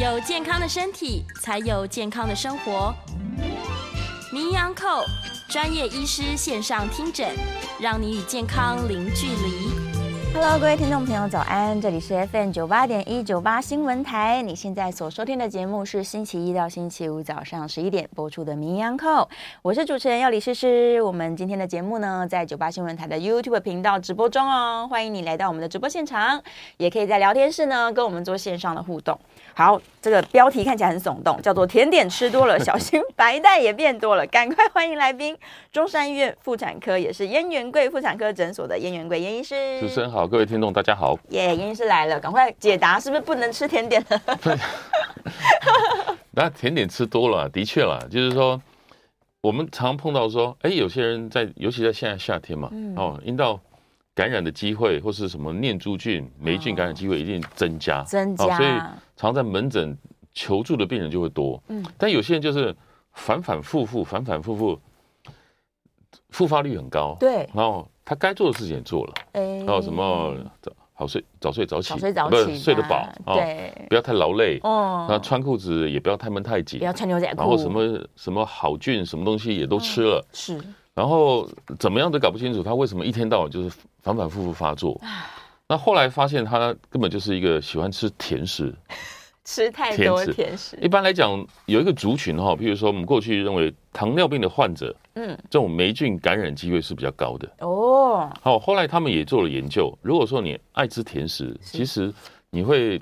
有健康的身体，才有健康的生活。名医昂寇专业医师线上听诊，让你与健康零距离。Hello，各位听众朋友，早安！这里是 FM 九八点一九八新闻台。你现在所收听的节目是星期一到星期五早上十一点播出的《名医 Uncle》，我是主持人要李诗诗。我们今天的节目呢，在九八新闻台的 YouTube 频道直播中哦，欢迎你来到我们的直播现场，也可以在聊天室呢跟我们做线上的互动。好，这个标题看起来很耸动，叫做“甜点吃多了，小心白带也变多了”。赶快欢迎来宾，中山医院妇产科也是燕元贵妇产科诊所的燕元贵燕医师。主持人好，各位听众大家好。耶，燕医师来了，赶快解答，是不是不能吃甜点了？那甜点吃多了，的确啦，就是说我们常碰到说，哎，有些人在，尤其在现在夏天嘛，嗯、哦，阴道。感染的机会，或是什么念珠菌、霉菌感染机会一定增加，增加，所以常在门诊求助的病人就会多。嗯，但有些人就是反反复复、反反复复，复发率很高。对，然后他该做的事情也做了，然后什么好睡、早睡早起，早睡早起，睡得饱，对，不要太劳累。哦，那穿裤子也不要太闷太紧，不要穿牛仔裤。然后什么什么好菌、什么东西也都吃了，是。然后怎么样都搞不清楚他为什么一天到晚就是反反复复发作。那后来发现他根本就是一个喜欢吃甜食，吃太多甜食。一般来讲，有一个族群哈，譬如说我们过去认为糖尿病的患者，嗯，这种霉菌感染机会是比较高的。哦，好，后来他们也做了研究，如果说你爱吃甜食，其实你会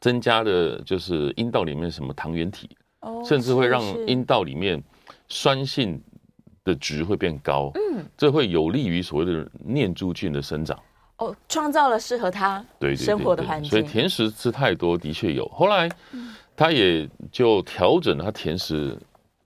增加的就是阴道里面什么糖原体，甚至会让阴道里面酸性。的值会变高，嗯，这会有利于所谓的念珠菌的生长，哦，创造了适合他对生活的环境。所以甜食吃太多的确有，后来他也就调整了他甜食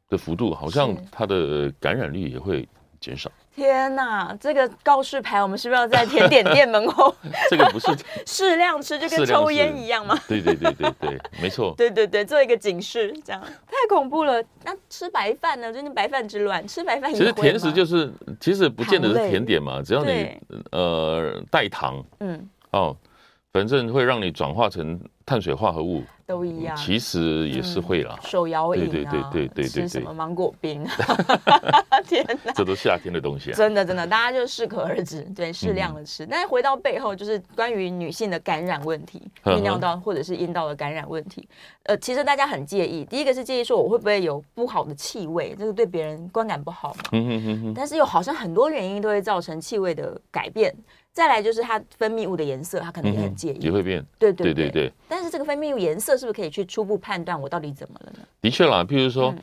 的幅度，好像他的感染率也会减少。天呐，这个告示牌我们是不是要在甜点店门口？这个不是 适量吃，就跟抽烟一样吗？对对对对对，没错。对对对，做一个警示，这样太恐怖了。那吃白饭呢？最近白饭之乱，吃白饭其实甜食就是，其实不见得是甜点嘛，只要你呃带糖，嗯哦，反正会让你转化成碳水化合物。都一样，其实也是会啦。手摇饮啊，对对对对对，吃什么芒果冰？天哪，这都夏天的东西啊！真的真的，大家就适可而止，对，适量的吃。但是回到背后，就是关于女性的感染问题，泌尿道或者是阴道的感染问题。呃，其实大家很介意，第一个是介意说我会不会有不好的气味，这个对别人观感不好嘛。嗯。但是又好像很多原因都会造成气味的改变。再来就是它分泌物的颜色，它可能也很介意，也会变。对对对对。但是这个分泌物颜色是不是可以去初步判断我到底怎么了呢？的确啦，譬如说，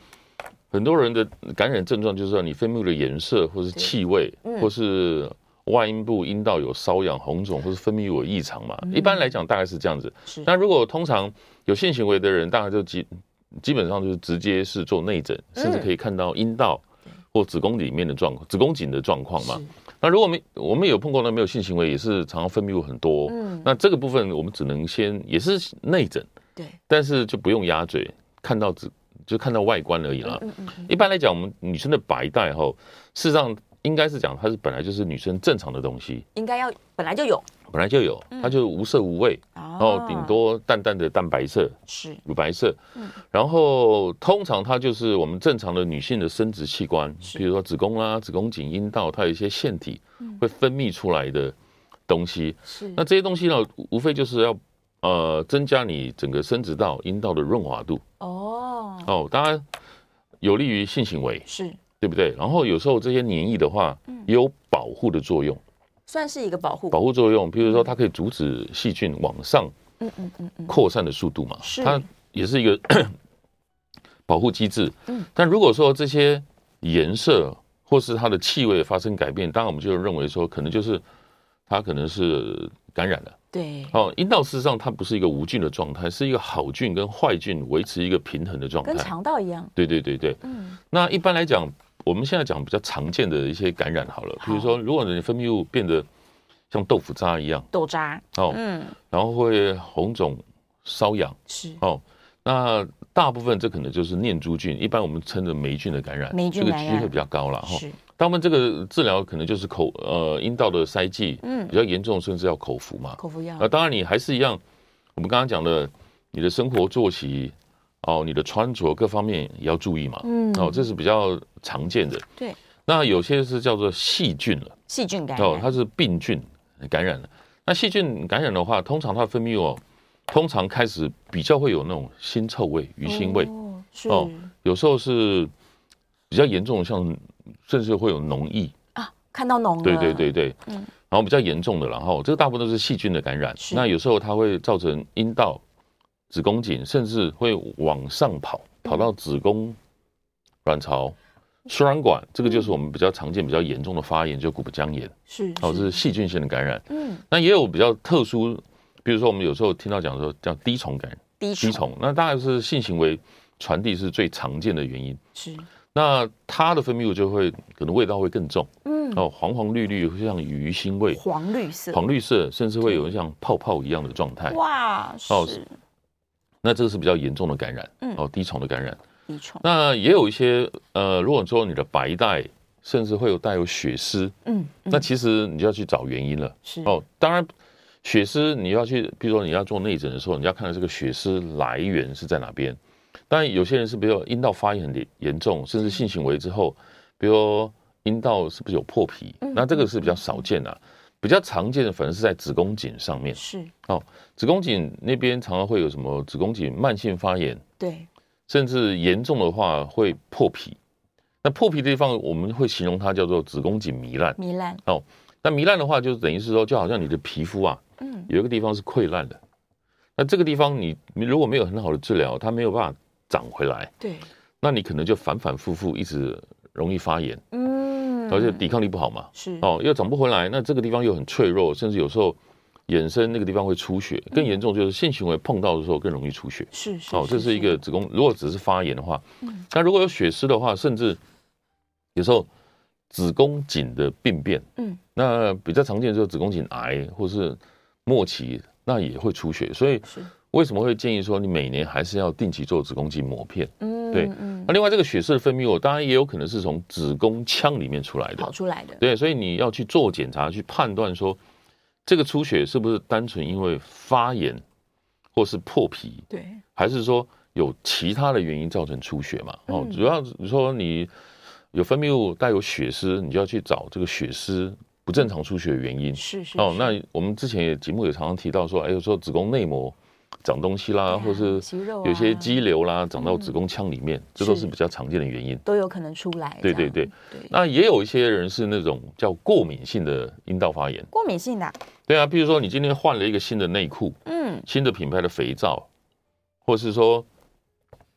很多人的感染症状就是说你分泌物的颜色，或是气味，或是外阴部阴道有瘙痒、红肿，或是分泌物有异常嘛。一般来讲大概是这样子。那。如果通常有性行为的人，大概就基基本上就是直接是做内诊，甚至可以看到阴道或子宫里面的状况、子宫颈的状况嘛。那如果我们我们有碰过那没有性行为，也是常常分泌物很多，嗯，那这个部分我们只能先也是内诊，对，但是就不用鸭嘴，看到只就看到外观而已了。嗯嗯嗯。一般来讲，我们女生的白带哈，事实上应该是讲它是本来就是女生正常的东西，应该要本来就有。本来就有，它就无色无味，然后顶多淡淡的淡白色，是乳白色。然后通常它就是我们正常的女性的生殖器官，比如说子宫啦、子宫颈、阴道，它有一些腺体会分泌出来的东西。是，那这些东西呢，无非就是要呃增加你整个生殖道阴道的润滑度。哦哦，当然有利于性行为，是对不对？然后有时候这些黏液的话，也有保护的作用。算是一个保护保护作用，比如说它可以阻止细菌往上嗯嗯嗯嗯扩散的速度嘛，是它也是一个 保护机制。嗯，但如果说这些颜色或是它的气味发生改变，当然我们就认为说可能就是它可能是感染了。对，哦，阴道事实上它不是一个无菌的状态，是一个好菌跟坏菌维持一个平衡的状态，跟肠道一样。对对对对，嗯，那一般来讲。我们现在讲比较常见的一些感染好了，比如说，如果你的分泌物变得像豆腐渣一样，豆渣哦，嗯，然后会红肿、瘙痒，是哦，那大部分这可能就是念珠菌，一般我们称的霉菌的感染，霉菌这个机会比较高了哈。是，大部分这个治疗可能就是口呃阴道的塞剂，嗯，比较严重甚至要口服嘛，口服药。那当然你还是一样，我们刚刚讲的你的生活作息哦，你的穿着各方面也要注意嘛。嗯，哦，这是比较常见的。对，那有些是叫做细菌了，细菌感染，哦，它是病菌感染了。那细菌感染的话，通常它的分泌物通常开始比较会有那种腥臭味、鱼腥味。哦，有时候是比较严重的，像甚至会有脓液啊，看到脓。对对对对，嗯。然后比较严重的，然后这个大部分都是细菌的感染。那有时候它会造成阴道、子宫颈，甚至会往上跑，跑到子宫、卵巢、输卵管。这个就是我们比较常见、比较严重的发炎，就骨盆腔炎。是，哦，这是细菌性的感染。嗯，那也有比较特殊，比如说我们有时候听到讲说叫滴虫感染。滴虫，那大概是性行为传递是最常见的原因。是。那它的分泌物就会可能味道会更重，嗯，哦，黄黄绿绿，会像鱼腥味，黄绿色，黄绿色，甚至会有像泡泡一样的状态。哇，哦，那这个是比较严重的感染，嗯，哦，滴虫的感染，滴虫。那也有一些，呃，如果说你的白带甚至会有带有血丝，嗯，那其实你就要去找原因了，是。哦。当然，血丝你要去，比如说你要做内诊的时候，你要看到这个血丝来源是在哪边。当然，有些人是比如阴道发炎很严重，甚至性行为之后，比如阴道是不是有破皮？那这个是比较少见的，比较常见的反而是在子宫颈上面。是哦，子宫颈那边常常会有什么子宫颈慢性发炎，对，甚至严重的话会破皮。那破皮的地方我们会形容它叫做子宫颈糜烂。糜烂哦，那糜烂的话就等于是说，就好像你的皮肤啊，嗯，有一个地方是溃烂的。那这个地方你你如果没有很好的治疗，它没有办法。长回来，对，那你可能就反反复复一直容易发炎，嗯，而且抵抗力不好嘛，是。哦，又长不回来，那这个地方又很脆弱，甚至有时候衍生那个地方会出血，更严重就是性行为碰到的时候更容易出血，是是，哦，这是一个子宫，如果只是发炎的话，嗯，那如果有血丝的话，甚至有时候子宫颈的病变，嗯，那比较常见就是子宫颈癌或是末期，那也会出血，所以是。为什么会建议说你每年还是要定期做子宫肌膜片？嗯，对。那另外这个血色的分泌物，当然也有可能是从子宫腔里面出来的，跑出来的。对，所以你要去做检查，去判断说这个出血是不是单纯因为发炎或是破皮，对，还是说有其他的原因造成出血嘛？哦，主要你说你有分泌物带有血丝，你就要去找这个血丝不正常出血的原因。是是。哦，那我们之前也节目也常常提到说，哎，有时候子宫内膜。长东西啦，啊、或是有些肌瘤啦，长到子宫腔里面，嗯、这都是比较常见的原因，都有可能出来。对对对，对。那也有一些人是那种叫过敏性的阴道发炎，过敏性的、啊。对啊，比如说你今天换了一个新的内裤，嗯，新的品牌的肥皂，或是说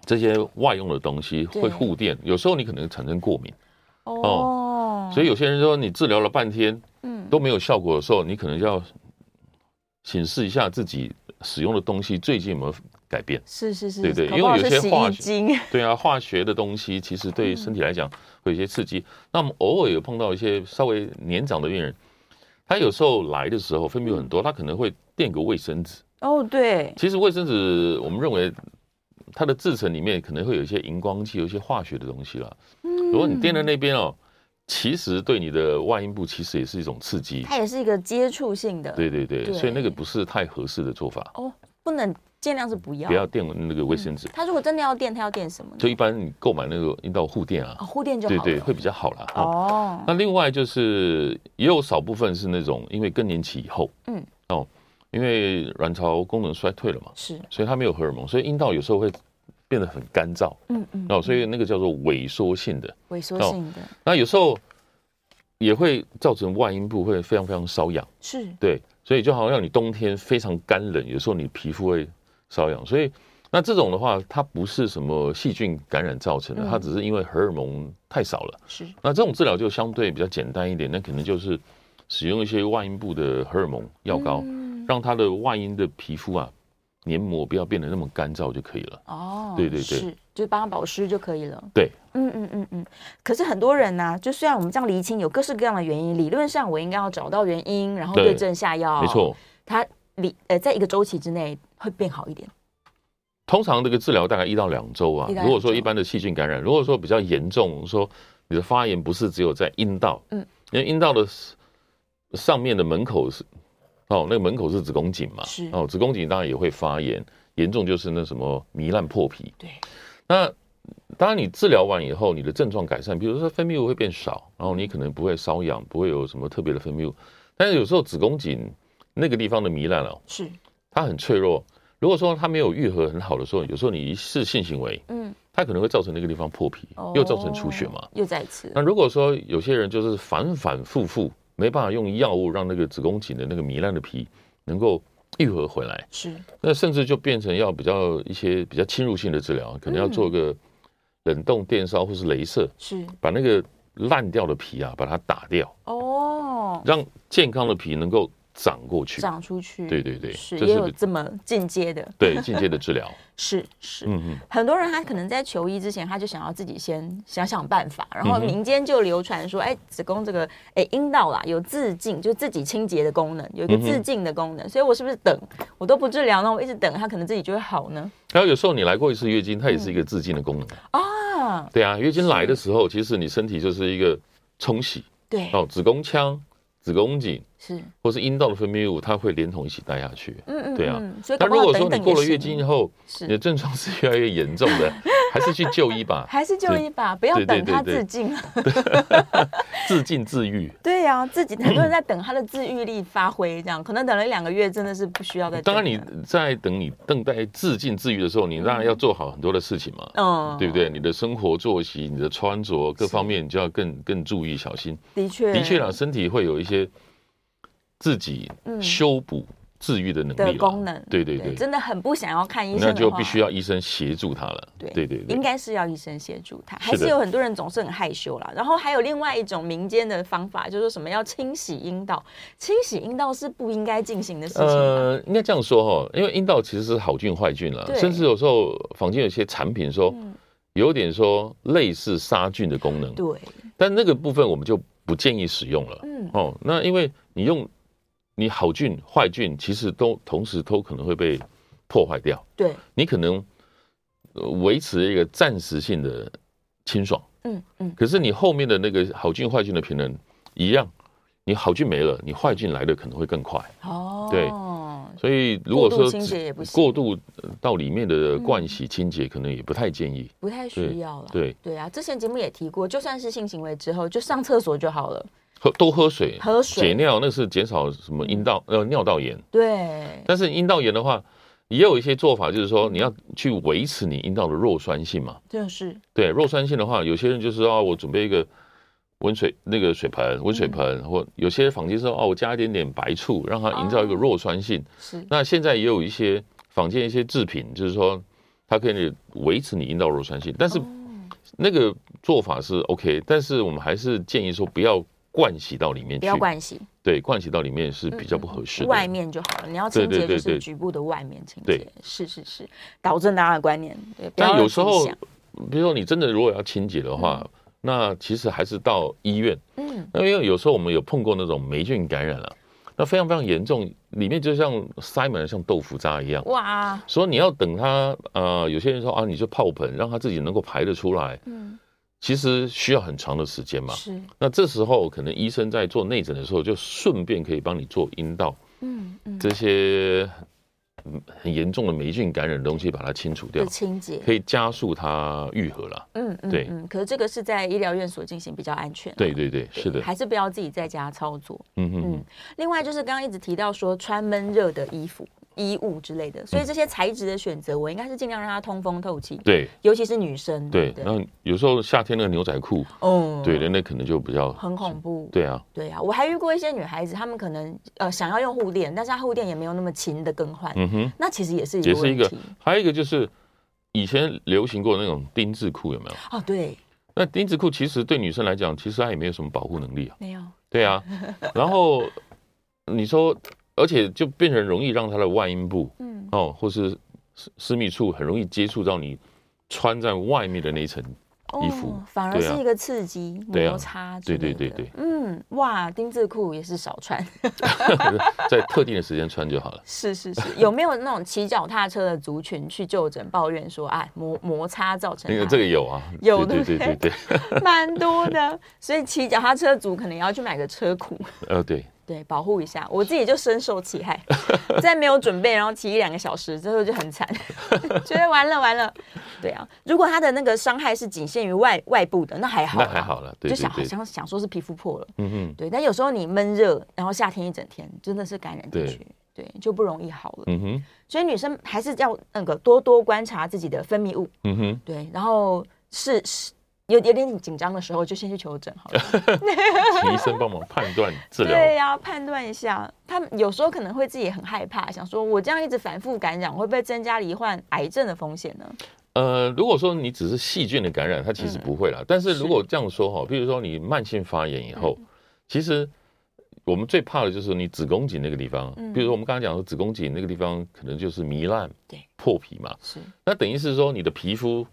这些外用的东西会护垫，有时候你可能产生过敏。哦，哦，所以有些人说你治疗了半天，嗯，都没有效果的时候，你可能就要审视一下自己。使用的东西最近有没有改变？是是是，对对，因为有些化学，对啊，化学的东西其实对身体来讲会有些刺激。嗯、那我们偶尔有碰到一些稍微年长的病人，他有时候来的时候分泌很多，他可能会垫个卫生纸。哦，对，其实卫生纸我们认为它的制成里面可能会有一些荧光剂，有一些化学的东西了。嗯，如果你垫在那边哦。其实对你的外阴部其实也是一种刺激，它也是一个接触性的。对对对，对所以那个不是太合适的做法。哦，不能尽量是不要，不要垫那个卫生纸。他、嗯、如果真的要垫，他要垫什么呢？就一般你购买那个阴道护垫啊，哦、护垫就好了。对对，会比较好啦。哦，那另外就是也有少部分是那种因为更年期以后，嗯哦，因为卵巢功能衰退了嘛，是，所以它没有荷尔蒙，所以阴道有时候会。变得很干燥，嗯嗯，哦，所以那个叫做萎缩性的，萎缩性的，那有时候也会造成外阴部会非常非常瘙痒，是。对，所以就好像你冬天非常干冷，有时候你皮肤会瘙痒，所以那这种的话，它不是什么细菌感染造成的，它只是因为荷尔蒙太少了，是，那这种治疗就相对比较简单一点，那可能就是使用一些外阴部的荷尔蒙药膏，让它的外阴的皮肤啊。黏膜不要变得那么干燥就可以了。哦，对对对，是，就是帮它保湿就可以了。对，嗯嗯嗯嗯。可是很多人呢、啊，就虽然我们这样厘清有各式各样的原因，理论上我应该要找到原因，然后对症下药。没错，它理呃，在一个周期之内会变好一点。通常这个治疗大概一到两周啊。如果说一般的细菌感染，如果说比较严重，说你的发炎不是只有在阴道，嗯，因为阴道的上面的门口是。哦，那个门口是子宫颈嘛，是哦，子宫颈当然也会发炎，严重就是那什么糜烂破皮。对，那当然你治疗完以后，你的症状改善，比如说分泌物会变少，然后你可能不会瘙痒，不会有什么特别的分泌物。但是有时候子宫颈那个地方的糜烂哦，是它很脆弱。如果说它没有愈合很好的时候，有时候你一次性行为，嗯，它可能会造成那个地方破皮，又造成出血嘛，又再一次。那如果说有些人就是反反复复。没办法用药物让那个子宫颈的那个糜烂的皮能够愈合回来，是，那甚至就变成要比较一些比较侵入性的治疗，可能要做个冷冻电烧或是镭射，是。把那个烂掉的皮啊把它打掉，哦，让健康的皮能够。长过去，长出去，对对对，是也有这么进阶的，对进阶的治疗，是是，嗯嗯，很多人他可能在求医之前，他就想要自己先想想办法，然后民间就流传说，哎，子宫这个，哎，阴道啦有自净，就自己清洁的功能，有一个自净的功能，所以我是不是等我都不治疗，那我一直等它，可能自己就会好呢？还有有时候你来过一次月经，它也是一个自净的功能。啊，对啊，月经来的时候，其实你身体就是一个冲洗，对，哦，子宫腔。子宫颈是，或是阴道的分泌物，它会连同一起带下去。嗯嗯，对啊。那如果说你过了月经以后，你的症状是越来越严重的，还是去就医吧。还是就医吧，不要等它自尽。自尽自愈。对呀，自己很多人在 等他的自愈力发挥，这样可能等了一两个月，真的是不需要再。当然，你在等你等待自尽自愈的时候，你当然要做好很多的事情嘛。嗯，对不对？你的生活作息、你的穿着各方面，你就要更更注意小心。的确，的确啊，身体会有一些。些自己修补治愈的能力、功能，对对对，真的很不想要看医生，那就必须要医生协助他了。对对对，应该是要医生协助他。还是有很多人总是很害羞啦。然后还有另外一种民间的方法，就是说什么要清洗阴道。清洗阴道是不应该进行的事情。呃，应该这样说哈，因为阴道其实是好菌坏菌了，甚至有时候坊间有些产品说有点说类似杀菌的功能。对，但那个部分我们就。不建议使用了。嗯哦，那因为你用你好菌坏菌，其实都同时都可能会被破坏掉。对，你可能维持一个暂时性的清爽。嗯嗯，可是你后面的那个好菌坏菌的平衡一样，你好菌没了，你坏菌来的可能会更快。哦，对。所以，如果说过度到里面的盥洗清洁，可能也不太建议，不太需要了。对对啊，之前节目也提过，就算是性行为之后，就上厕所就好了，喝多喝水，喝水解尿，那是减少什么阴道呃尿道炎。对。但是阴道炎的话，也有一些做法，就是说你要去维持你阴道的弱酸性嘛。就是。对弱酸性的话，有些人就是说，我准备一个。温水那个水盆，温水盆，嗯、或有些坊间说哦，我加一点点白醋，让它营造一个弱酸性。哦、是。那现在也有一些坊间一些制品，就是说它可以维持你阴道弱酸性，但是那个做法是 OK，但是我们还是建议说不要灌洗到里面去。不要灌洗。对，灌洗到里面是比较不合适的。外面就好了，你要清洁就是局部的外面清洁。对，是是是，导正大家的观念。对。但有时候，比如说你真的如果要清洁的话。嗯那其实还是到医院，嗯，那因为有时候我们有碰过那种霉菌感染了，那非常非常严重，里面就像塞满了像豆腐渣一样，哇！所以你要等它，呃，有些人说啊，你就泡盆，让它自己能够排得出来，嗯，其实需要很长的时间嘛，是。那这时候可能医生在做内诊的时候，就顺便可以帮你做阴道，嗯嗯，这些。很严重的霉菌感染的东西，把它清除掉，清洁可以加速它愈合了。嗯嗯，对嗯。可是这个是在医疗院所进行比较安全。对对对，是的。还是不要自己在家操作。嗯嗯嗯。另外就是刚刚一直提到说穿闷热的衣服。衣物之类的，所以这些材质的选择，我应该是尽量让它通风透气。对，尤其是女生。对，然后有时候夏天那个牛仔裤，哦，对，那可能就比较很恐怖。对啊，对啊，我还遇过一些女孩子，她们可能呃想要用护垫，但是她护垫也没有那么勤的更换。嗯哼，那其实也是一个。也是一个，还有一个就是以前流行过那种丁字裤，有没有？哦，对。那丁字裤其实对女生来讲，其实它也没有什么保护能力啊。没有。对啊，然后你说。而且就变成容易让它的外阴部，嗯，哦，或是私私密处很容易接触到你穿在外面的那一层衣服，哦，反而是一个刺激摩擦。对对对对，嗯，哇，丁字裤也是少穿，在特定的时间穿就好了。是是是，有没有那种骑脚踏车的族群去就诊抱怨说，哎，摩摩擦造成？那个这个有啊，有对对对对，蛮多的。所以骑脚踏车族可能要去买个车裤。呃，对。对，保护一下。我自己就深受其害，在没有准备，然后骑一两个小时之后就很惨，觉得完了完了。对啊，如果他的那个伤害是仅限于外外部的，那还好，那还好了，对对对，就想想想说是皮肤破了，嗯哼，对。但有时候你闷热，然后夏天一整天，真的是感染进去，对，对，就不容易好了。嗯哼，所以女生还是要那个多多观察自己的分泌物，嗯哼，对，然后是是。有有点紧张的时候，就先去求诊好了，请医生帮忙判断治疗。对呀、啊，判断一下。他有时候可能会自己很害怕，想说我这样一直反复感染，会不会增加罹患癌症的风险呢？呃，如果说你只是细菌的感染，它其实不会啦。嗯、但是如果这样说哈，比如说你慢性发炎以后，嗯、其实我们最怕的就是你子宫颈那个地方。嗯、比如说我们刚刚讲的子宫颈那个地方，可能就是糜烂、对破皮嘛。是。那等于是说你的皮肤。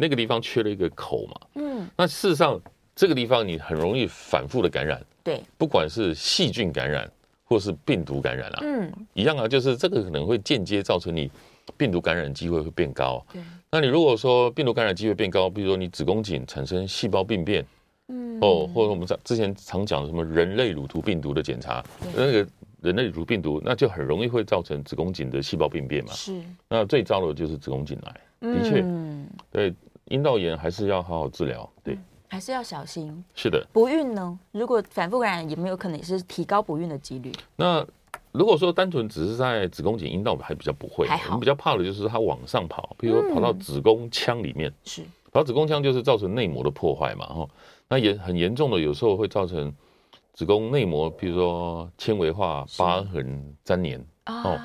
那个地方缺了一个口嘛，嗯，那事实上这个地方你很容易反复的感染，对，不管是细菌感染或是病毒感染啊，嗯，一样啊，就是这个可能会间接造成你病毒感染机会会变高，对，那你如果说病毒感染机会变高，比如说你子宫颈产生细胞病变，嗯，哦，或者我们之前常讲的什么人类乳头病毒的检查，那个人类乳头病毒那就很容易会造成子宫颈的细胞病变嘛，是，那最糟的就是子宫颈癌，的确，对。阴道炎还是要好好治疗，对、嗯，还是要小心。是的，不孕呢？如果反复感染，有没有可能也是提高不孕的几率？那如果说单纯只是在子宫颈、阴道，还比较不会。还好，我们比较怕的就是它往上跑，比如说跑到子宫腔里面，是、嗯、跑到子宫腔就是造成内膜的破坏嘛，哈。那也很严重的，有时候会造成子宫内膜，比如说纤维化、疤痕粘连哦。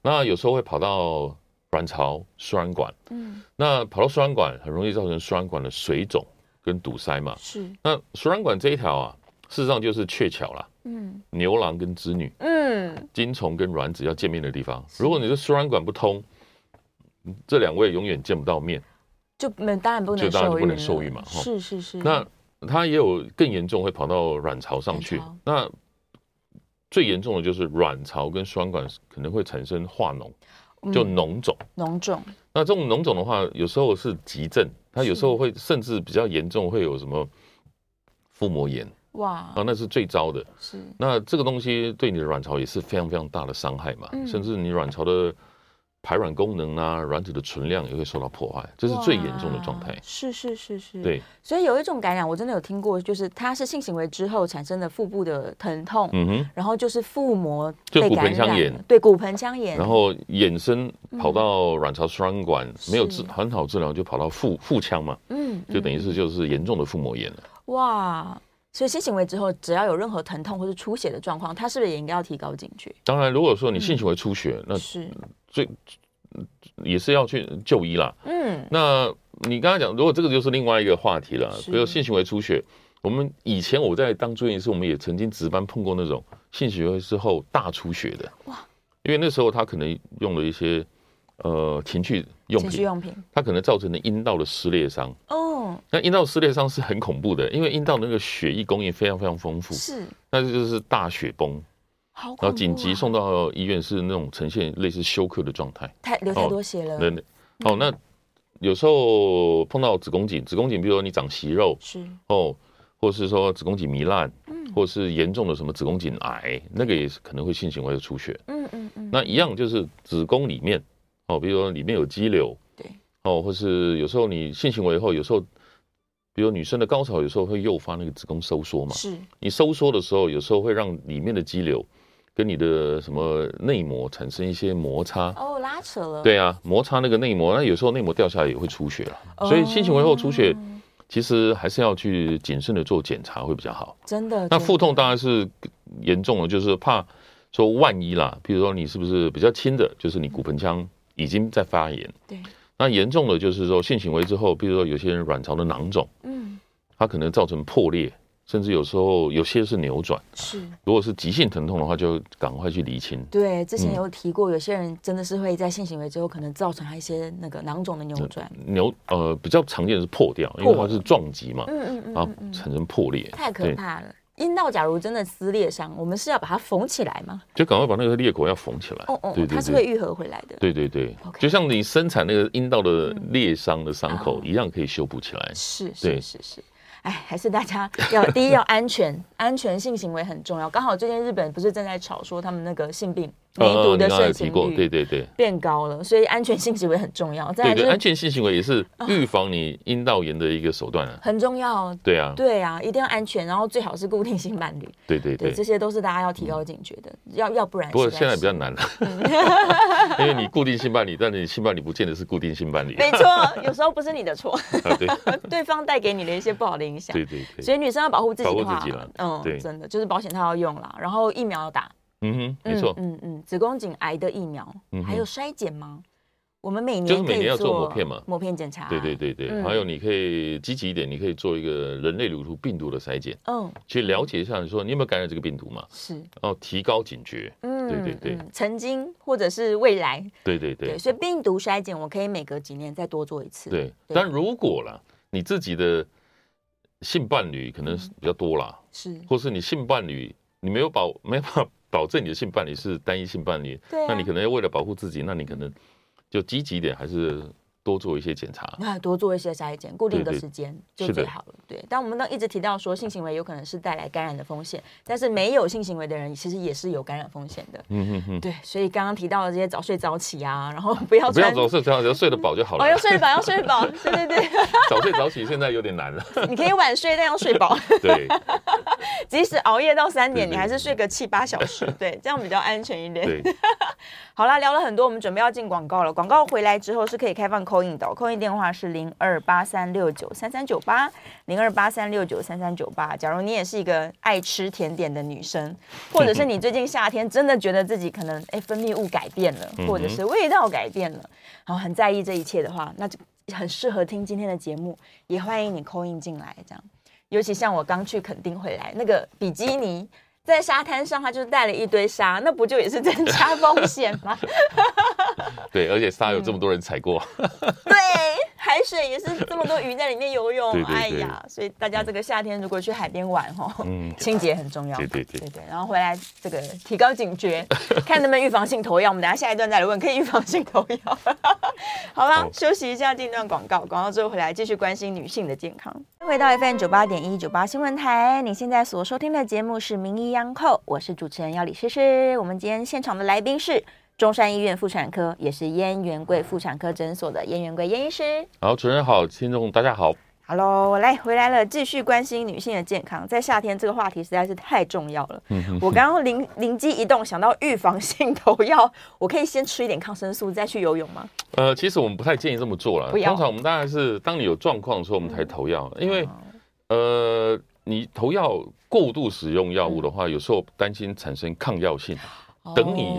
那有时候会跑到。卵巢、输卵管，嗯，那跑到输卵管很容易造成输卵管的水肿跟堵塞嘛。是，那输卵管这一条啊，事实上就是鹊桥啦，嗯，牛郎跟织女，嗯，精虫跟卵子要见面的地方。如果你的输卵管不通，这两位永远见不到面，就那当然不能就当然不能受孕嘛。是是是。那它也有更严重，会跑到卵巢上去。那最严重的就是卵巢跟输卵管可能会产生化脓。就脓肿，脓肿。那这种脓肿的话，有时候是急症，它有时候会甚至比较严重，会有什么腹膜炎。哇，啊，那是最糟的。是。那这个东西对你的卵巢也是非常非常大的伤害嘛，甚至你卵巢的。排卵功能啊，卵子的存量也会受到破坏，这是最严重的状态。是是是是，对。所以有一种感染，我真的有听过，就是它是性行为之后产生的腹部的疼痛，嗯哼，然后就是腹膜就骨盆腔炎，对，骨盆腔炎，然后衍生跑到卵巢输卵管，没有治很好治疗，就跑到腹腹腔嘛，嗯，就等于是就是严重的腹膜炎了。哇，所以性行为之后，只要有任何疼痛或是出血的状况，它是不是也应该要提高警觉？当然，如果说你性行为出血，那是。最也是要去就医啦。嗯，那你刚才讲，如果这个就是另外一个话题了，比如性行为出血，我们以前我在当住院医师，我们也曾经值班碰过那种性行为之后大出血的。哇，因为那时候他可能用了一些呃情趣用品，情趣用品，他可能造成的阴道的撕裂伤。哦，那阴道撕裂伤是很恐怖的，因为阴道那个血液供应非常非常丰富，是，那这就是大血崩。好啊、然后紧急送到医院，是那种呈现类似休克的状态，太流太多血了。对对，哦，那有时候碰到子宫颈，子宫颈，比如说你长息肉，是哦，或是说子宫颈糜烂，嗯，或是严重的什么子宫颈癌，那个也是可能会性行为的出血。嗯嗯嗯。那一样就是子宫里面，哦，比如说里面有肌瘤，对，哦，或是有时候你性行为以后，有时候。比如女生的高潮有时候会诱发那个子宫收缩嘛，是你收缩的时候，有时候会让里面的肌瘤。跟你的什么内膜产生一些摩擦哦，拉扯了。对啊，摩擦那个内膜，那有时候内膜掉下来也会出血了。哦、所以性行为后出血，其实还是要去谨慎的做检查会比较好。真的。那腹痛当然是严重了，就是怕说万一啦，比如说你是不是比较轻的，就是你骨盆腔已经在发炎。对。那严重的就是说性行为之后，比如说有些人卵巢的囊肿，嗯，它可能造成破裂。甚至有时候有些是扭转，是。如果是急性疼痛的话，就赶快去厘清。对，之前有提过，有些人真的是会在性行为之后，可能造成一些那个囊肿的扭转。扭呃比较常见的是破掉，因为它是撞击嘛，嗯嗯嗯，然后产生破裂。太可怕了！阴道假如真的撕裂伤，我们是要把它缝起来吗？就赶快把那个裂口要缝起来。哦哦，对对，它是会愈合回来的。对对对，就像你生产那个阴道的裂伤的伤口一样，可以修补起来。是是是是。哎，还是大家 要第一要安全，安全性行为很重要。刚好最近日本不是正在吵说他们那个性病梅毒的盛行率，对对对，变高了，所以安全性行为很重要。再来就是安全性行为也是预防你阴道炎的一个手段啊，很重要。对啊，对啊，一定要安全，然后最好是固定性伴侣。对对对，这些都是大家要提高警觉的，要要不然。不过现在比较难了，因为你固定性伴侣，但是你性伴侣不见得是固定性伴侣。没错，有时候不是你的错，对，对方带给你的一些不好的影响。对对对，所以女生要保护自己的话，嗯，对，真的就是保险套要用啦，然后疫苗要打。嗯哼，没错，嗯嗯，子宫颈癌的疫苗，还有筛检吗？我们每年就是每年要做膜片嘛，膜片检查。对对对对，还有你可以积极一点，你可以做一个人类乳头病毒的筛检，嗯，去了解一下，你说你有没有感染这个病毒嘛？是，哦，提高警觉，嗯，对对对，曾经或者是未来，对对对，所以病毒筛检我可以每隔几年再多做一次。对，但如果啦，你自己的性伴侣可能是比较多啦，是，或是你性伴侣你没有把 没办法。保证你的性伴侣是单一性伴侣，啊，那你可能要为了保护自己，那你可能就积极一点，还是。多做一些检查，那多做一些筛检，固定的时间就最好了。对，但我们都一直提到说性行为有可能是带来感染的风险，但是没有性行为的人其实也是有感染风险的。嗯嗯嗯，对，所以刚刚提到的这些早睡早起啊，然后不要不要早睡，只要睡得饱就好了。哦，要睡饱，要睡饱。对对对，早睡早起现在有点难了。你可以晚睡，但要睡饱。对，即使熬夜到三点，你还是睡个七八小时，对，这样比较安全一点。对，好啦，聊了很多，我们准备要进广告了。广告回来之后是可以开放 call in 的，call in 电话是零二八三六九三三九八零二八三六九三三九八。假如你也是一个爱吃甜点的女生，或者是你最近夏天真的觉得自己可能哎分泌物改变了，或者是味道改变了，然后很在意这一切的话，那就很适合听今天的节目，也欢迎你 call in 进来。这样，尤其像我刚去垦丁回来，那个比基尼。在沙滩上，他就带了一堆沙，那不就也是增加风险吗？对，而且沙有这么多人踩过。嗯、对。海水也是这么多鱼在里面游泳，哎呀，所以大家这个夏天如果去海边玩哈，清洁很重要。对对对对，然后回来这个提高警觉，看能不能预防性投药。我们等下下一段再来问，可以预防性投药。好了，休息一下，进段广告，广告之后回来继续关心女性的健康。回到 FM 九八点一九八新闻台，你现在所收听的节目是《名医央叩》，我是主持人要李诗诗。我们今天现场的来宾是。中山医院妇产科，也是燕元贵妇产科诊所的燕元贵燕医师。好，主持人好，听众大家好。Hello，我来回来了，继续关心女性的健康。在夏天，这个话题实在是太重要了。嗯、我刚刚灵灵机一动，想到预防性投药，我可以先吃一点抗生素再去游泳吗？呃，其实我们不太建议这么做了。要通常我们当然是当你有状况的时候，我们才投药。嗯、因为呃，你投药过度使用药物的话，嗯、有时候担心产生抗药性。等你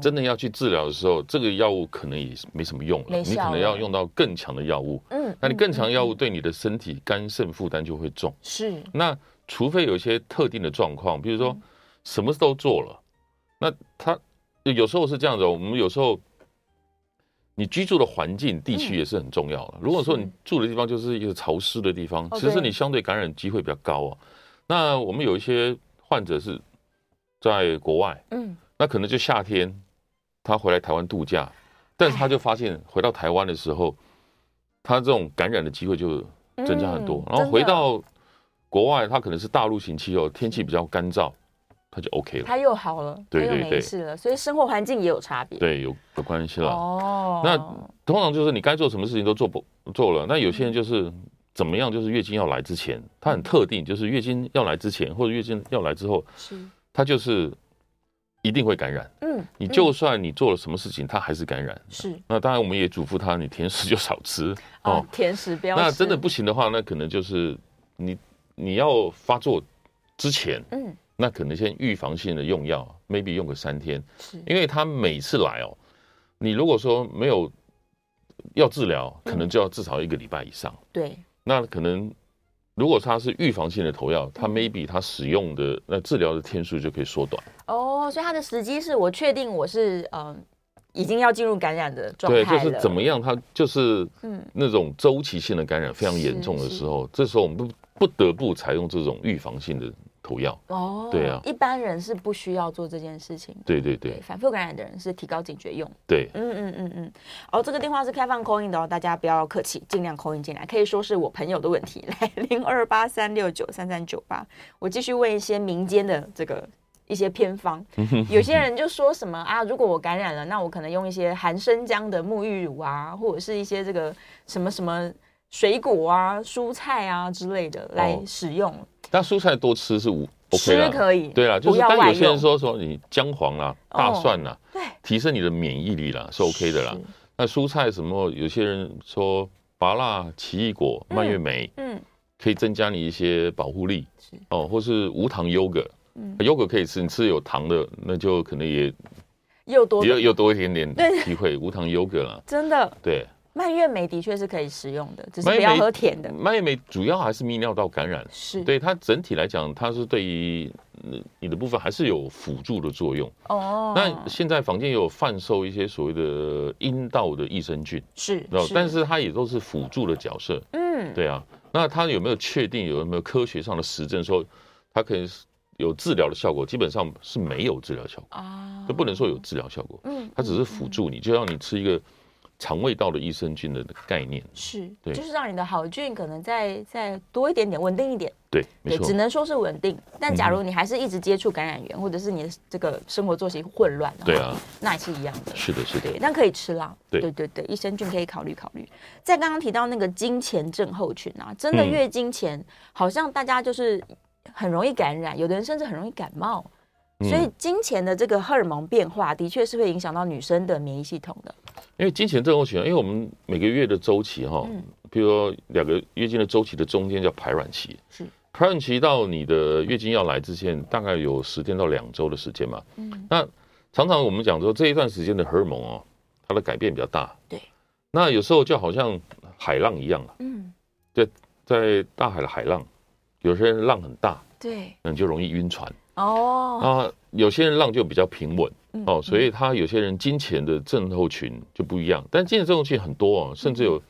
真的要去治疗的时候，这个药物可能也没什么用了，你可能要用到更强的药物。嗯，那你更强的药物对你的身体肝肾负担就会重。是，那除非有一些特定的状况，比如说什么都做了，那他有时候是这样子。我们有时候你居住的环境地区也是很重要的。如果说你住的地方就是一个潮湿的地方，其实你相对感染机会比较高啊。那我们有一些患者是在国外，嗯。那可能就夏天，他回来台湾度假，但是他就发现回到台湾的时候，他这种感染的机会就增加很多。然后回到国外，他可能是大陆型气候，天气比较干燥，他就 OK 了，他又好了，对对对，没事了。所以生活环境也有差别，对，有有关系了。哦，那通常就是你该做什么事情都做不做了。那有些人就是怎么样，就是月经要来之前，他很特定，就是月经要来之前或者月经要来之后，是，他就是。一定会感染。嗯，你就算你做了什么事情，它还是感染。是。那当然，我们也嘱咐他，你甜食就少吃哦。甜食不要。那真的不行的话，那可能就是你你要发作之前，嗯，那可能先预防性的用药，maybe 用个三天。是。因为他每次来哦，你如果说没有要治疗，可能就要至少一个礼拜以上。对。那可能。如果它是预防性的投药，它 maybe 它使用的那治疗的天数就可以缩短。哦，所以它的时机是我确定我是嗯已经要进入感染的状态。对，就是怎么样，它就是嗯那种周期性的感染非常严重的时候，这时候我们不不得不采用这种预防性的。口药。哦，对啊，一般人是不需要做这件事情。对对对，反复感染的人是提高警觉用。对，嗯嗯嗯嗯。哦，这个电话是开放 call in 的哦，大家不要客气，尽量 call in 进来，可以说是我朋友的问题。来，零二八三六九三三九八，我继续问一些民间的这个一些偏方。有些人就说什么啊，如果我感染了，那我可能用一些含生姜的沐浴乳啊，或者是一些这个什么什么。水果啊、蔬菜啊之类的来使用，但蔬菜多吃是无 OK 吃可以，对啦，就是但有些人说说你姜黄啦、大蒜啦，对，提升你的免疫力啦是 OK 的啦。那蔬菜什么，有些人说芭辣、奇异果、蔓越莓，嗯，可以增加你一些保护力，哦，或是无糖优格，嗯，优格可以吃，你吃有糖的那就可能也又多又又多一点点机会，无糖优格啦，真的。对。蔓越莓的确是可以食用的，只是不要喝甜的。蔓越莓主要还是泌尿道感染，是对它整体来讲，它是对于你的部分还是有辅助的作用。哦，那现在房间有贩售一些所谓的阴道的益生菌，是，但是它也都是辅助的角色。嗯，对啊，那它有没有确定有没有科学上的实证说它可以有治疗的效果？基本上是没有治疗效果啊，就不能说有治疗效果。嗯，它只是辅助你，就让你吃一个。肠胃道的益生菌的概念是，对，就是让你的好菌可能再再多一点点，稳定一点。对，没错，只能说是稳定。但假如你还是一直接触感染源，或者是你的这个生活作息混乱，对啊，那也是一样的。是的，是的。对，但可以吃啦。对，对，对，对，益生菌可以考虑考虑。在刚刚提到那个经前症候群啊，真的月经前好像大家就是很容易感染，有的人甚至很容易感冒。所以金钱的这个荷尔蒙变化，的确是会影响到女生的免疫系统的。因为经前症候群，因为我们每个月的周期哈，比如说两个月经的周期的中间叫排卵期，是排卵期到你的月经要来之前，大概有十天到两周的时间嘛。嗯，那常常我们讲说这一段时间的荷尔蒙哦，它的改变比较大。对，那有时候就好像海浪一样啊。嗯，在在大海的海浪，有些人浪很大，对，那你就容易晕船。哦，啊，有些人浪就比较平稳。哦，所以他有些人金钱的症候群就不一样，但金钱症候群很多哦，甚至有，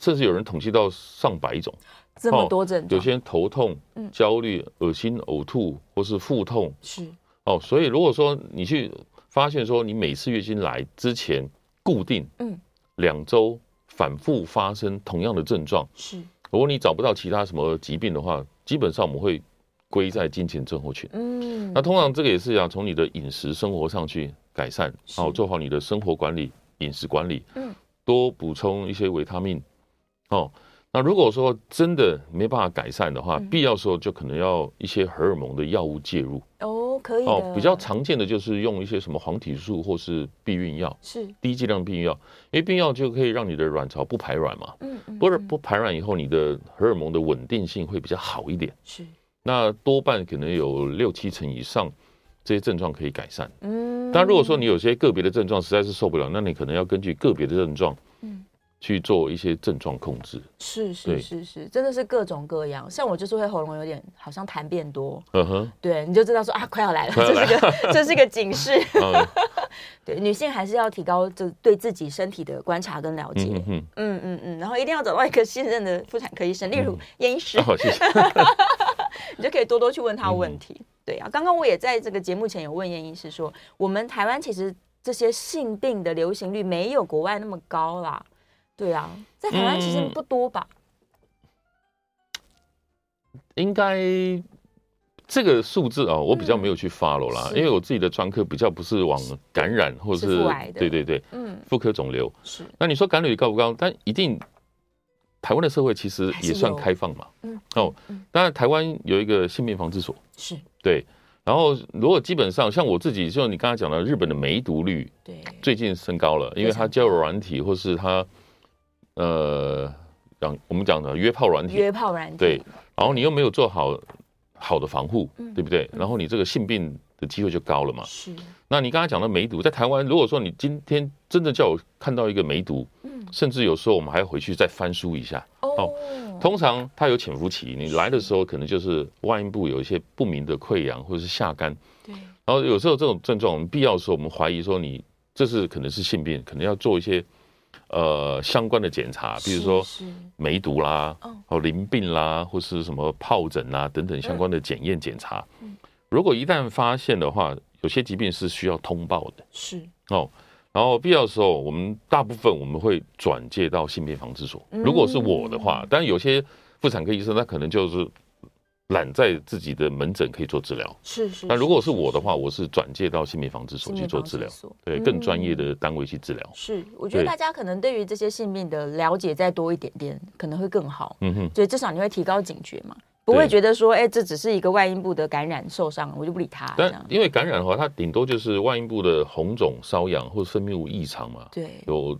甚至有人统计到上百种，这么多症状。有些人头痛、焦虑、恶心、呕吐，或是腹痛。是哦，所以如果说你去发现说你每次月经来之前固定，嗯，两周反复发生同样的症状，是，如果你找不到其他什么疾病的话，基本上我们会。归在经前症候群，嗯，那通常这个也是要从你的饮食生活上去改善，好做好你的生活管理、饮食管理，嗯，多补充一些维他命，哦，那如果说真的没办法改善的话，必要时候就可能要一些荷尔蒙的药物介入，哦，可以。哦，比较常见的就是用一些什么黄体素或是避孕药，是。低剂量避孕药，因为避孕药就可以让你的卵巢不排卵嘛，嗯，不是不排卵以后，你的荷尔蒙的稳定性会比较好一点，是。那多半可能有六七成以上，这些症状可以改善。嗯，但如果说你有些个别的症状实在是受不了，那你可能要根据个别的症状，嗯，去做一些症状控制。是是是是，真的是各种各样。像我就是会喉咙有点好像痰变多，嗯哼，对，你就知道说啊，快要来了，这是个 这是个警示。对，女性还是要提高就对自己身体的观察跟了解。嗯嗯嗯嗯，然后一定要找到一个信任的妇产科医生，例如严医师。好，谢谢。你就可以多多去问他问题，嗯、对啊。刚刚我也在这个节目前有问严医师说，我们台湾其实这些性病的流行率没有国外那么高啦，对啊，在台湾其实不多吧？嗯、应该这个数字啊，我比较没有去 follow 啦，嗯、因为我自己的专科比较不是往感染或者是，是对对对，嗯，妇科肿瘤是。那你说感染率高不高？但一定。台湾的社会其实也算开放嘛，嗯，哦，当然台湾有一个性病防治所，是。对，然后如果基本上像我自己，就你刚才讲的日本的梅毒率，对，最近升高了，因为它交友软体或是它，呃，讲我们讲的约炮软体，约炮软体，对，然后你又没有做好好的防护，对不对？然后你这个性病的机会就高了嘛，是。那你刚才讲的梅毒，在台湾，如果说你今天真的叫我看到一个梅毒，嗯甚至有时候我们还要回去再翻书一下。哦，通常它有潜伏期，你来的时候可能就是外阴部有一些不明的溃疡或者是下干。对。然后有时候这种症状，我们必要的时候我们怀疑说你这是可能是性病，可能要做一些呃相关的检查，比如说梅毒啦，哦淋病啦，或是什么疱疹啦等等相关的检验检查。如果一旦发现的话，有些疾病是需要通报的，是哦。然后必要的时候，我们大部分我们会转介到性病防治所。如果是我的话，当然有些妇产科医生他可能就是懒在自己的门诊可以做治疗。是是。但如果是我的话，我是转介到性病防治所去做治疗，对，更专业的单位去治疗。是，我觉得大家可能对于这些性病的了解再多一点点，可能会更好。嗯哼。所以至少你会提高警觉嘛。不会觉得说，哎，这只是一个外阴部的感染受伤，我就不理他。但因为感染的话，它顶多就是外阴部的红肿、瘙痒或者分泌物异常嘛，对，有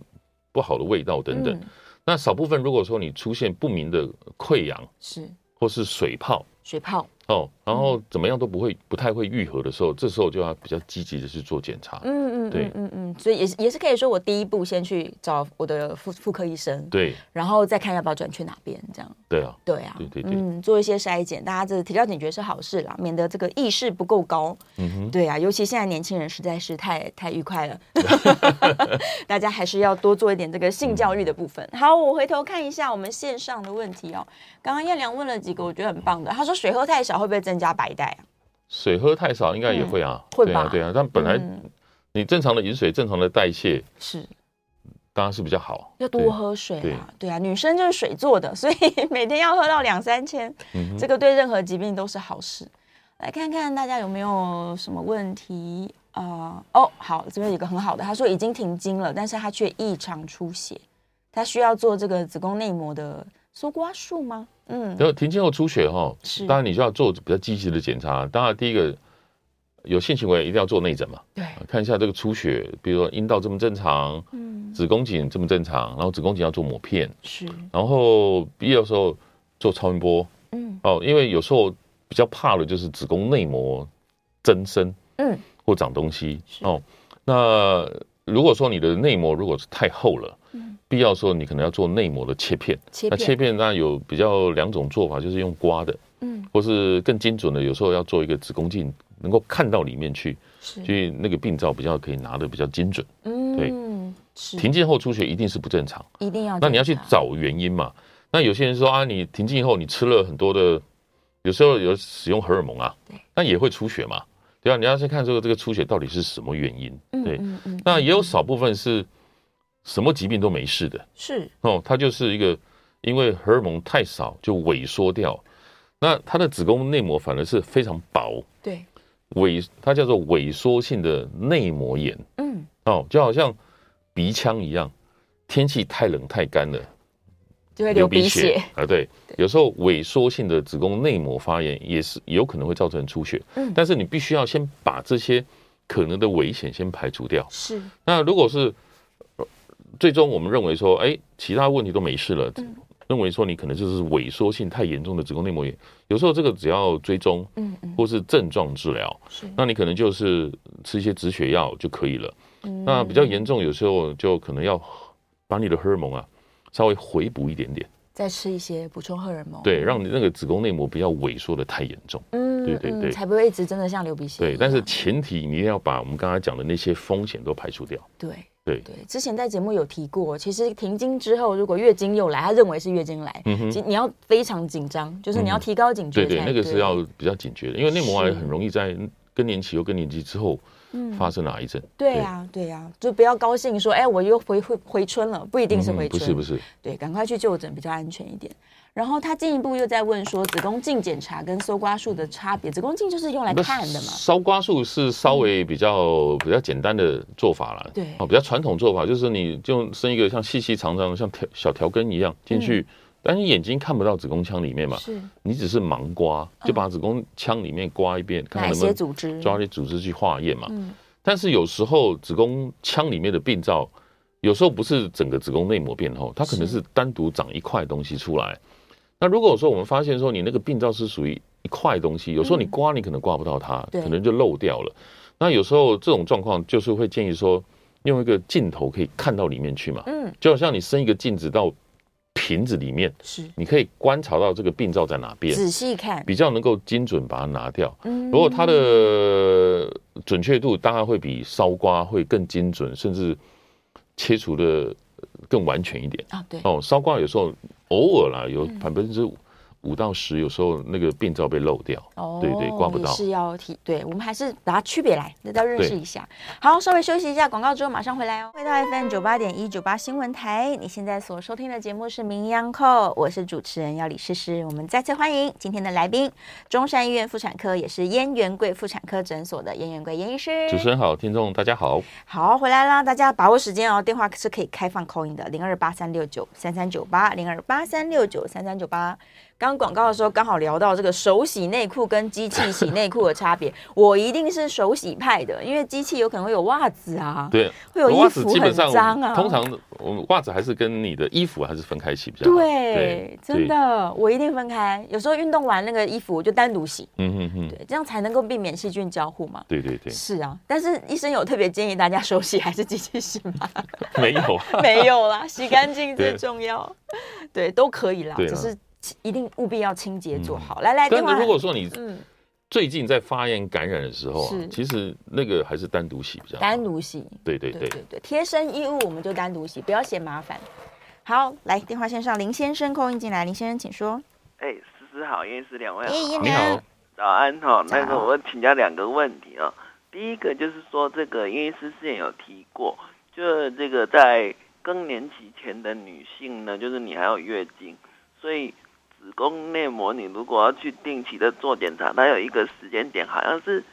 不好的味道等等。那少部分如果说你出现不明的溃疡，是，或是水泡，水泡。哦，然后怎么样都不会，不太会愈合的时候，这时候就要比较积极的去做检查。嗯嗯，对，嗯嗯，所以也是也是可以说，我第一步先去找我的妇妇科医生，对，然后再看要不要转去哪边，这样。对啊，对啊，对对对，嗯，做一些筛检，大家这提高警觉是好事啦，免得这个意识不够高。嗯哼，对啊，尤其现在年轻人实在是太太愉快了，大家还是要多做一点这个性教育的部分。好，我回头看一下我们线上的问题哦。刚刚燕良问了几个，我觉得很棒的。他说水喝太少会不会增加白带？水喝太少应该也会啊，会吧？对啊，但本来你正常的饮水、正常的代谢是，当然是比较好，要多喝水啊。对啊，女生就是水做的，所以每天要喝到两三千，这个对任何疾病都是好事。来看看大家有没有什么问题啊？哦，好，这边有一个很好的，他说已经停经了，但是他却异常出血，他需要做这个子宫内膜的搜刮术吗？嗯，然后停经后出血哈，是当然你就要做比较积极的检查。当然，第一个有性行为一定要做内诊嘛，对，看一下这个出血，比如说阴道正不正常，嗯，子宫颈正不正常，然后子宫颈要做抹片，是，然后必要时候做超音波，嗯，哦，因为有时候比较怕的就是子宫内膜增生，嗯，或长东西哦。那如果说你的内膜如果是太厚了，必要时候，你可能要做内膜的切片。切片，那切片当然有比较两种做法，就是用刮的，嗯，或是更精准的，有时候要做一个子宫镜，能够看到里面去，所以那个病灶比较可以拿的比较精准。嗯，对，停经后出血一定是不正常，一定要。那你要去找原因嘛？那有些人说啊，你停经以后你吃了很多的，有时候有使用荷尔蒙啊，对，那也会出血嘛？对啊，你要先看这个这个出血到底是什么原因？对，那也有少部分是。什么疾病都没事的，是。哦，它就是一个因为荷尔蒙太少就萎缩掉，那它的子宫内膜反而是非常薄，对，萎它叫做萎缩性的内膜炎，嗯，哦，就好像鼻腔一样，天气太冷太干了就会流鼻血。啊，对，有时候萎缩性的子宫内膜发炎也是有可能会造成出血，嗯，但是你必须要先把这些可能的危险先排除掉，是，那如果是。最终我们认为说，哎，其他问题都没事了，嗯、认为说你可能就是萎缩性太严重的子宫内膜炎。有时候这个只要追踪，嗯嗯，或是症状治疗，是，那你可能就是吃一些止血药就可以了。嗯、那比较严重，有时候就可能要把你的荷尔蒙啊稍微回补一点点，再吃一些补充荷尔蒙，对，让你那个子宫内膜不要萎缩的太严重。嗯，对对对，才不会一直真的像流鼻血。对，但是前提你一定要把我们刚才讲的那些风险都排除掉。对。对对，之前在节目有提过，其实停经之后，如果月经又来，他认为是月经来，嗯哼，你要非常紧张，就是你要提高警觉。对对，那个是要比较警觉的，因为内膜癌很容易在更年期或更年期之后发生癌症。对呀对呀，就不要高兴说，哎，我又回回回春了，不一定是回春，不是不是，对，赶快去就诊比较安全一点。然后他进一步又在问说，子宫镜检查跟搜刮术的差别。子宫镜就是用来看的嘛？搜刮术是稍微比较、嗯、比较简单的做法了，对，哦，比较传统做法就是你就伸一个像细细长长的像条小条根一样进去，嗯、但你眼睛看不到子宫腔里面嘛，是，你只是盲刮，就把子宫腔里面刮一遍，嗯、看看能不能抓些组织去化验嘛。嗯、但是有时候子宫腔里面的病灶，有时候不是整个子宫内膜变厚，它可能是单独长一块东西出来。那如果说我们发现说你那个病灶是属于一块东西，有时候你刮你可能刮不到它，可能就漏掉了。那有时候这种状况就是会建议说用一个镜头可以看到里面去嘛，嗯，就好像你伸一个镜子到瓶子里面，是，你可以观察到这个病灶在哪边，仔细看，比较能够精准把它拿掉。嗯，如果它的准确度当然会比烧刮会更精准，甚至切除的更完全一点啊。对哦，烧光有时候偶尔啦，有百分之五。到十，有时候那个病灶被漏掉，哦，对对，刮不到，是要提，对，我们还是把它区别来，大家认识一下。好，稍微休息一下，广告之后马上回来哦。回到 FM 九八点一九八新闻台，你现在所收听的节目是《名医央叩》，我是主持人要李诗诗。我们再次欢迎今天的来宾，中山医院妇产科也是燕元贵妇产科诊所的燕元贵燕医师。主持人好，听众大家好。好，回来啦，大家把握时间哦，电话是可以开放 call in 的，零二八三六九三三九八，零二八三六九三三九八。刚广告的时候刚好聊到这个手洗内裤跟机器洗内裤的差别，我一定是手洗派的，因为机器有可能会有袜子啊，对，会有衣服很脏啊。通常我们袜子还是跟你的衣服还是分开洗比较好。对，真的，我一定分开。有时候运动完那个衣服我就单独洗，嗯哼哼，对，这样才能够避免细菌交互嘛。对对对，是啊。但是医生有特别建议大家手洗还是机器洗吗？没有，没有啦，洗干净最重要。对，都可以啦，只是。一定务必要清洁做好。来来，但是如果说你最近在发炎感染的时候啊，其实那个还是单独洗比较好。单独洗，对对对对对，贴身衣物我们就单独洗，不要嫌麻烦。好，来电话线上林先生空音进来，林先生请说。哎，思思好，叶医师两位好，你好，早安哈。那个我请教两个问题啊，第一个就是说这个叶医师之前有提过，就是这个在更年期前的女性呢，就是你还有月经，所以。子宫内膜，你如果要去定期的做检查，它有一个时间点，好像是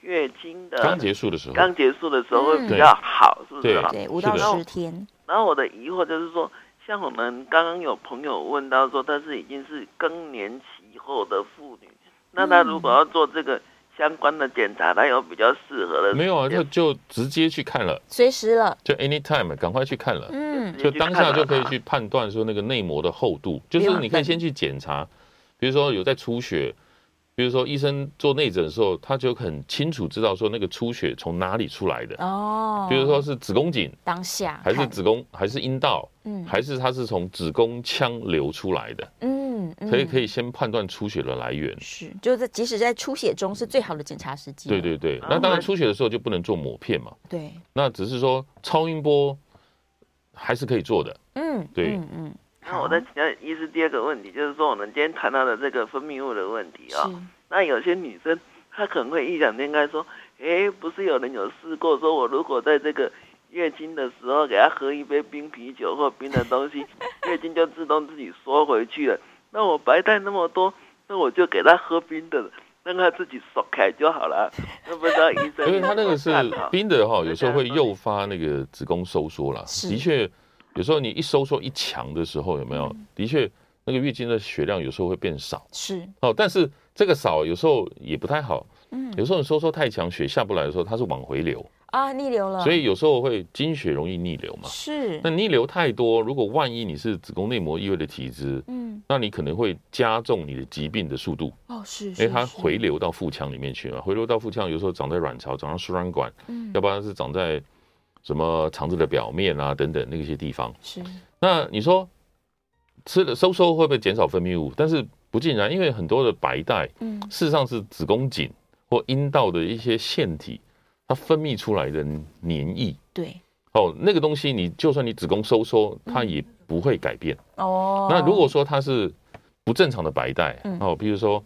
月经的刚结束的时候，刚结束的时候会比较好，嗯、是不是？对，五到十天。然后我的疑惑就是说，像我们刚刚有朋友问到说，她是已经是更年期后的妇女，那她如果要做这个。相关的检查，它有比较适合的？没有啊，就就直接去看了，随时了，就 anytime，赶快去看了。嗯，就当下就可以去判断说那个内膜的厚度，就是你可以先去检查，比如说有在出血，比如说医生做内诊的时候，他就很清楚知道说那个出血从哪里出来的。哦，比如说是子宫颈，当下还是子宫还是阴道，嗯，还是它是从子宫腔流出来的。嗯。所以可以先判断出血的来源，是，就是在即使在出血中是最好的检查时机。对对对，那当然出血的时候就不能做抹片嘛。对，那只是说超音波还是可以做的。嗯，对，嗯嗯。那我再请教医师第二个问题，就是说我们今天谈到的这个分泌物的问题啊，那有些女生她可能会异想天开说，哎，不是有人有试过，说我如果在这个月经的时候给她喝一杯冰啤酒或冰的东西，月经就自动自己缩回去了。那我白带那么多，那我就给他喝冰的，让他自己缩开就好了。那不知道医生，因为他那个是冰的哈，有时候会诱发那个子宫收缩啦。的确，有时候你一收缩一强的时候，有没有？的确，那个月经的血量有时候会变少。是哦，但是这个少有时候也不太好。嗯，有时候你收缩太强，血下不来的时候，它是往回流。啊，逆流了，所以有时候会经血容易逆流嘛。是，那逆流太多，如果万一你是子宫内膜异位的体质，嗯，那你可能会加重你的疾病的速度。哦，是，因为它回流到腹腔里面去嘛，回流到腹腔，有时候长在卵巢，长在输卵管，嗯，要不然是长在什么肠子的表面啊等等那些地方。是，那你说吃了收缩会不会减少分泌物？但是不尽然，因为很多的白带，嗯，事实上是子宫颈或阴道的一些腺体。它分泌出来的黏液，对，哦，那个东西你就算你子宫收缩，它也不会改变。哦，那如果说它是不正常的白带，哦，比如说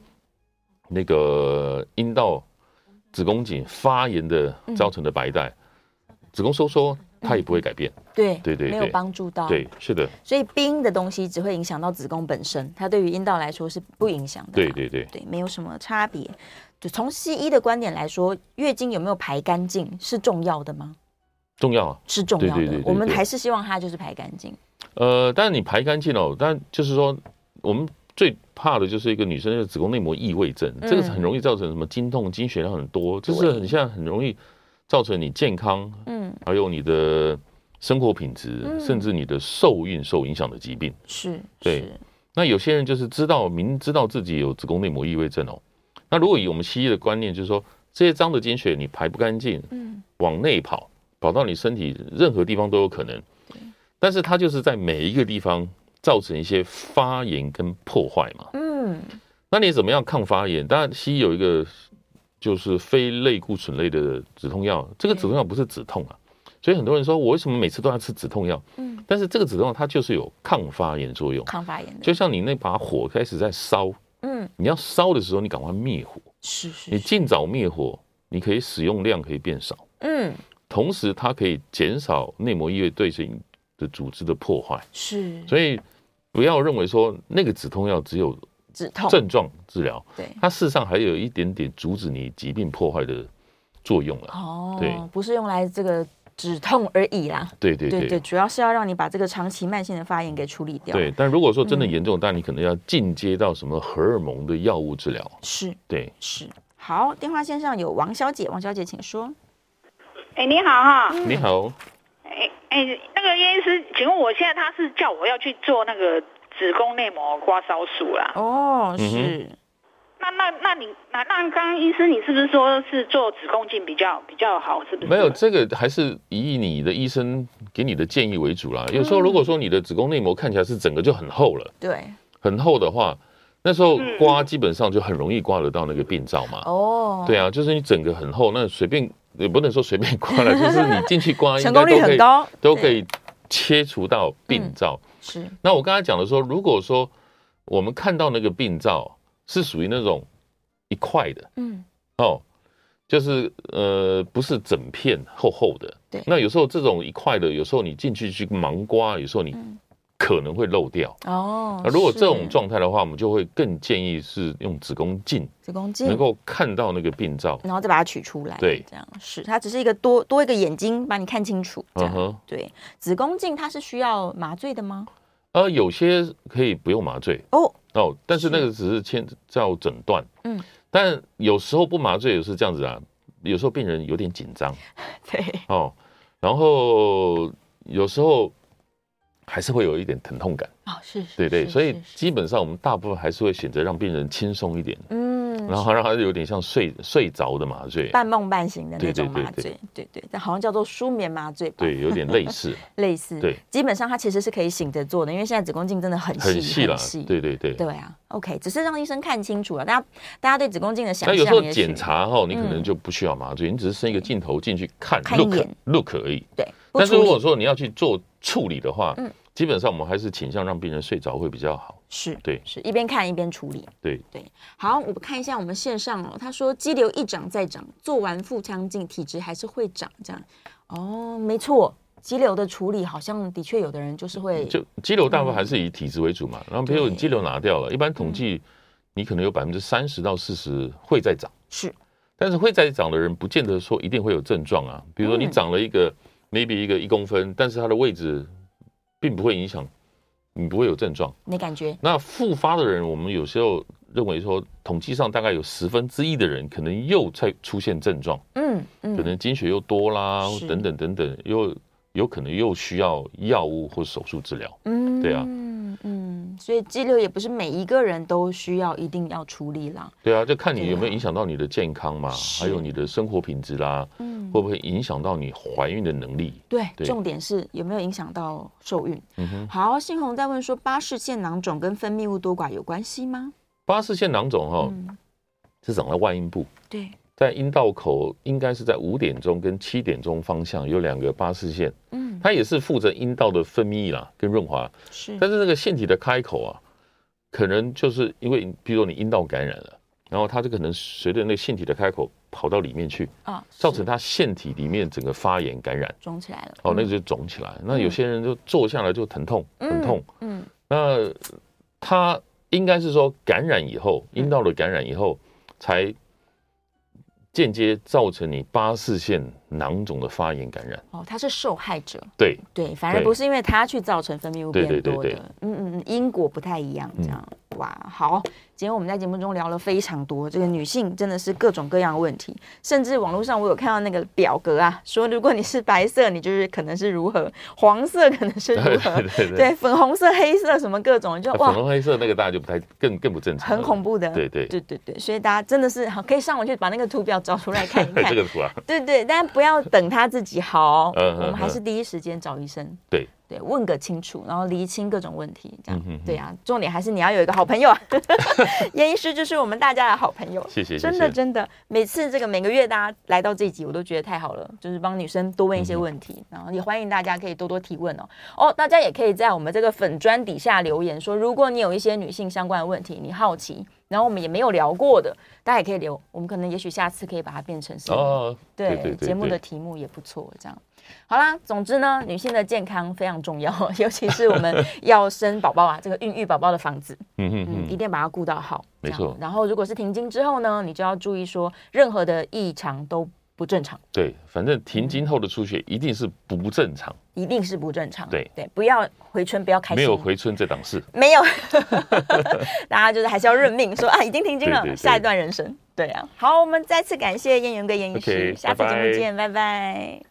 那个阴道、子宫颈发炎的造成的白带，子宫收缩它也不会改变。对对对，没有帮助到。对，是的。所以冰的东西只会影响到子宫本身，它对于阴道来说是不影响的。对对对，对，没有什么差别。就从西医的观点来说，月经有没有排干净是重要的吗？重要啊，是重要的。我们还是希望它就是排干净。呃，但是你排干净哦，但就是说，我们最怕的就是一个女生的子宫内膜异位症，嗯、这个很容易造成什么经痛、经血量很多，就是很像很容易造成你健康，嗯，还有你的生活品质，嗯、甚至你的受孕受影响的疾病。是，对。那有些人就是知道明知道自己有子宫内膜异位症哦。那如果以我们西医的观念，就是说这些脏的经血你排不干净，嗯，往内跑，跑到你身体任何地方都有可能，对。但是它就是在每一个地方造成一些发炎跟破坏嘛，嗯。那你怎么样抗发炎？当然，西医有一个就是非类固醇类的止痛药，这个止痛药不是止痛啊，所以很多人说我为什么每次都要吃止痛药？嗯，但是这个止痛药它就是有抗发炎作用，抗发炎的，就像你那把火开始在烧，嗯，你要烧的时候，你赶快灭火，是是，你尽早灭火，你可以使用量可以变少，嗯，同时它可以减少内膜异位对性的组织的破坏，是，所以不要认为说那个止痛药只有止痛。症状治疗，对，它事实上还有一点点阻止你疾病破坏的作用了，哦，对，不是用来这个。止痛而已啦，对对对，对，对，主要是要让你把这个长期慢性的发炎给处理掉。对，但如果说真的严重，但、嗯、你可能要进阶到什么荷尔蒙的药物治疗。是，对，是。好，电话线上有王小姐，王小姐请说。哎，你好哈，你好。哎哎，那个叶医师，请问我现在他是叫我要去做那个子宫内膜刮烧术啦？哦，是。嗯那那那你那那刚刚医师，你是不是说是做子宫镜比较比较好？是不是？没有这个，还是以你的医生给你的建议为主啦。有时候如果说你的子宫内膜看起来是整个就很厚了，对，很厚的话，那时候刮基本上就很容易刮得到那个病灶嘛。哦，对啊，就是你整个很厚，那随便也不能说随便刮了，就是你进去刮，成功率很高，都可以切除到病灶。是。那我刚才讲的说，如果说我们看到那个病灶。是属于那种一块的，嗯，哦，就是呃，不是整片厚厚的。对，那有时候这种一块的，有时候你进去去盲刮，有时候你可能会漏掉。哦，那如果这种状态的话，我们就会更建议是用子宫镜，子宫镜能够看到那个病灶，然后再把它取出来。对，这样是它只是一个多多一个眼睛把你看清楚。这样，对，子宫镜它是需要麻醉的吗？呃，有些可以不用麻醉哦。哦，但是那个只是牵叫诊断，嗯，但有时候不麻醉也是这样子啊，有时候病人有点紧张，对，哦，然后有时候还是会有一点疼痛感，哦，是，对对，所以基本上我们大部分还是会选择让病人轻松一点，嗯。然后让他有点像睡睡着的麻醉，半梦半醒的那种麻醉，对对，但好像叫做舒眠麻醉吧，对，有点类似，类似，对，基本上它其实是可以醒着做的，因为现在子宫镜真的很细很细了，对对对，对啊，OK，只是让医生看清楚了，大家大家对子宫镜的想象，那有时候检查哈，你可能就不需要麻醉，你只是伸一个镜头进去看，look look 而已，对。但是如果说你要去做处理的话，嗯。基本上我们还是倾向让病人睡着会比较好。是对，是一边看一边处理。对对，好，我们看一下我们线上哦。他说肌瘤一长再长，做完腹腔镜体质还是会长这样。哦，没错，肌瘤的处理好像的确有的人就是会。就肌瘤大部分还是以体质为主嘛。嗯、然后比如你肌瘤拿掉了，一般统计你可能有百分之三十到四十会再长。是，但是会再长的人不见得说一定会有症状啊。比如说你长了一个、嗯、maybe 一个一公分，但是它的位置。并不会影响，你不会有症状，没感觉。那复发的人，我们有时候认为说，统计上大概有十分之一的人可能又在出现症状，嗯，嗯，可能经血又多啦，等等等等，又有可能又需要药物或手术治疗，嗯，对啊。所以肌瘤也不是每一个人都需要一定要处理啦。对啊，就看你有没有影响到你的健康嘛，还有你的生活品质啦，嗯，会不会影响到你怀孕的能力？对，重点是有没有影响到受孕。嗯哼。好，信红在问说，巴氏腺囊肿跟分泌物多寡有关系吗？巴氏腺囊肿哈，是长在外阴部。对。在阴道口应该是在五点钟跟七点钟方向有两个巴氏腺，嗯，它也是负责阴道的分泌啦跟润滑，是。但是那个腺体的开口啊，可能就是因为，比如说你阴道感染了，然后它就可能随着那个腺体的开口跑到里面去啊，造成它腺体里面整个发炎感染，肿起来了。哦，那就肿起来。那有些人就坐下来就疼痛，很痛。嗯。那它应该是说感染以后，阴道的感染以后才。间接造成你巴氏腺囊肿的发炎感染。哦，他是受害者，对对，反而不是因为他去造成分泌物变多的，嗯嗯嗯，因果不太一样，这样、嗯、哇，好。今天我们在节目中聊了非常多，这个女性真的是各种各样的问题，甚至网络上我有看到那个表格啊，说如果你是白色，你就是可能是如何；黄色可能是如何，对，对，对，对，粉红色、黑色什么各种，就哇，粉红黑色那个大家就不太更更不正常，很恐怖的，对对对对对，所以大家真的是好可以上网去把那个图表找出来看一 看，这个图啊，对对，但不要等他自己好，嗯，我们还是第一时间找医生，对。对，问个清楚，然后厘清各种问题，这样，对呀、啊。重点还是你要有一个好朋友，颜医师就是我们大家的好朋友。谢谢，真的真的，每次这个每个月大家来到这一集，我都觉得太好了，就是帮女生多问一些问题，嗯、然后也欢迎大家可以多多提问哦。哦，大家也可以在我们这个粉砖底下留言说，如果你有一些女性相关的问题，你好奇。然后我们也没有聊过的，大家也可以留。我们可能也许下次可以把它变成是哦，对节目的题目也不错。这样好啦，总之呢，女性的健康非常重要，尤其是我们要生宝宝啊，这个孕育宝宝的房子，嗯嗯嗯，一定要把它顾到好。没错。然后如果是停经之后呢，你就要注意说，任何的异常都不正常。对，反正停经后的出血一定是不正常。一定是不正常。对对，不要回春，不要开心。没有回春这档事。没有，大家就是还是要认命，说啊，已经停经了，对对对，下一段人生。对啊，好，我们再次感谢燕云跟燕医师，okay, 下次节目见，拜拜。拜拜。